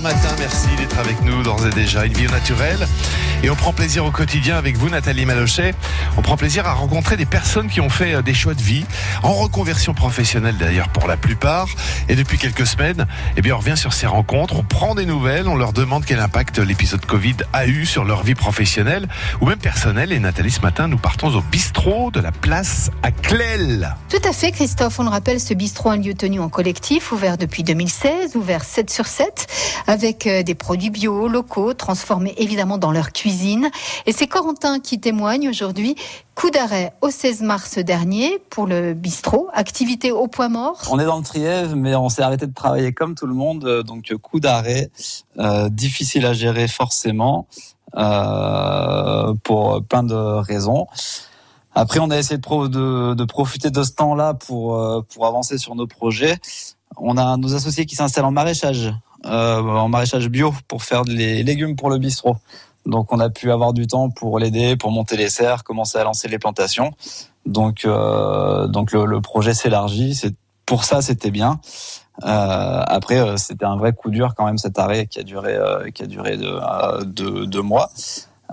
super matin, merci d'être avec nous d'ores et déjà. Une vie naturelle. Et on prend plaisir au quotidien avec vous, Nathalie Malochet. On prend plaisir à rencontrer des personnes qui ont fait euh, des choix de vie, en reconversion professionnelle d'ailleurs pour la plupart. Et depuis quelques semaines, eh bien, on revient sur ces rencontres, on prend des nouvelles, on leur demande quel impact l'épisode Covid a eu sur leur vie professionnelle ou même personnelle. Et Nathalie, ce matin, nous partons au bistrot de la place à Clel. Tout à fait, Christophe. On le rappelle, ce bistrot, un lieu tenu en collectif, ouvert depuis 2016, ouvert 7 sur 7, avec euh, des produits bio, locaux, transformés évidemment dans leur cuisine et c'est Corentin qui témoigne aujourd'hui. Coup d'arrêt au 16 mars dernier pour le bistrot, activité au point mort. On est dans le Trièvre, mais on s'est arrêté de travailler comme tout le monde, euh, donc coup d'arrêt, euh, difficile à gérer forcément, euh, pour plein de raisons. Après, on a essayé de, profiter de ce temps-là pour avancer sur nos projets. On a nos associés qui s'installent en maraîchage, en maraîchage bio pour faire les légumes pour le bistrot. Donc on a pu avoir du temps pour l'aider, pour monter les serres, commencer à lancer les plantations. Donc euh, donc le, projet s'élargit. C'est pour ça c'était bien. Euh, après euh, c'était un vrai coup dur quand même cet arrêt qui a duré qui a duré deux mois.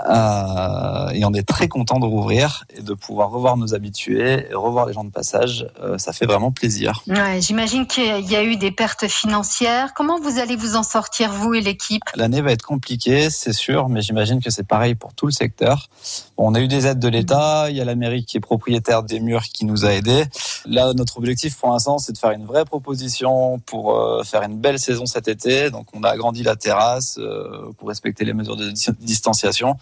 Euh, et on est très content de rouvrir et de pouvoir revoir nos habitués, et revoir les gens de passage. Euh, ça fait vraiment plaisir. Ouais, J'imagine qu'il y a eu des pertes financières. Comment vous allez vous en sortir, vous et l'équipe? L'année va être compliquée, c'est sûr, mais j'imagine que c'est pareil pour tout le secteur. on a eu des aides de l'État, il y a la mairie qui est propriétaire des murs qui nous a aidés. Là, notre objectif pour l'instant, c'est de faire une vraie proposition pour euh, faire une belle saison cet été. Donc, on a agrandi la terrasse pour respecter les mesures de distanciation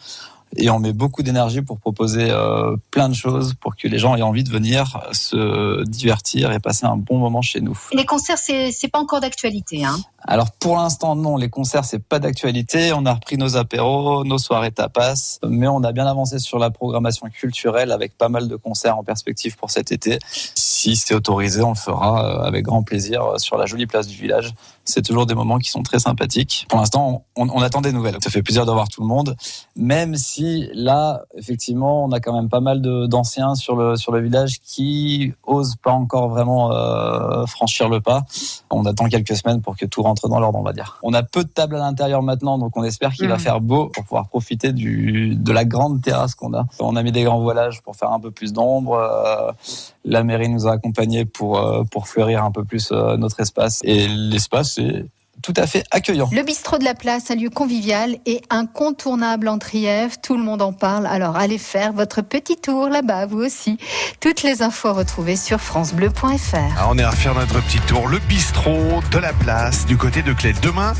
et on met beaucoup d'énergie pour proposer euh, plein de choses pour que les gens aient envie de venir se divertir et passer un bon moment chez nous. Les concerts, c'est pas encore d'actualité, hein Alors pour l'instant non, les concerts c'est pas d'actualité. On a repris nos apéros, nos soirées tapas, mais on a bien avancé sur la programmation culturelle avec pas mal de concerts en perspective pour cet été. Si c'est autorisé, on le fera euh, avec grand plaisir euh, sur la jolie place du village. C'est toujours des moments qui sont très sympathiques. Pour l'instant, on, on attend des nouvelles. Ça fait plaisir d'avoir tout le monde, même si là, effectivement, on a quand même pas mal d'anciens sur le sur le village qui osent pas encore vraiment euh, franchir le pas. On attend quelques semaines pour que tout rentre dans l'ordre, on va dire. On a peu de tables à l'intérieur maintenant, donc on espère qu'il va mmh. faire beau pour pouvoir profiter du de la grande terrasse qu'on a. On a mis des grands voilages pour faire un peu plus d'ombre. Euh, la mairie nous a accompagnés pour euh, pour fleurir un peu plus notre espace et l'espace c'est tout à fait accueillant. Le bistrot de la place, un lieu convivial et incontournable en Trièvre. Tout le monde en parle. Alors allez faire votre petit tour là-bas, vous aussi. Toutes les infos retrouvées sur francebleu.fr. Ah, on est à faire notre petit tour. Le bistrot de la place du côté de Clé. Demain,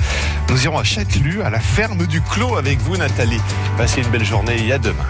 nous irons à Châtelu, à la ferme du Clos avec vous, Nathalie. Passez une belle journée et à demain.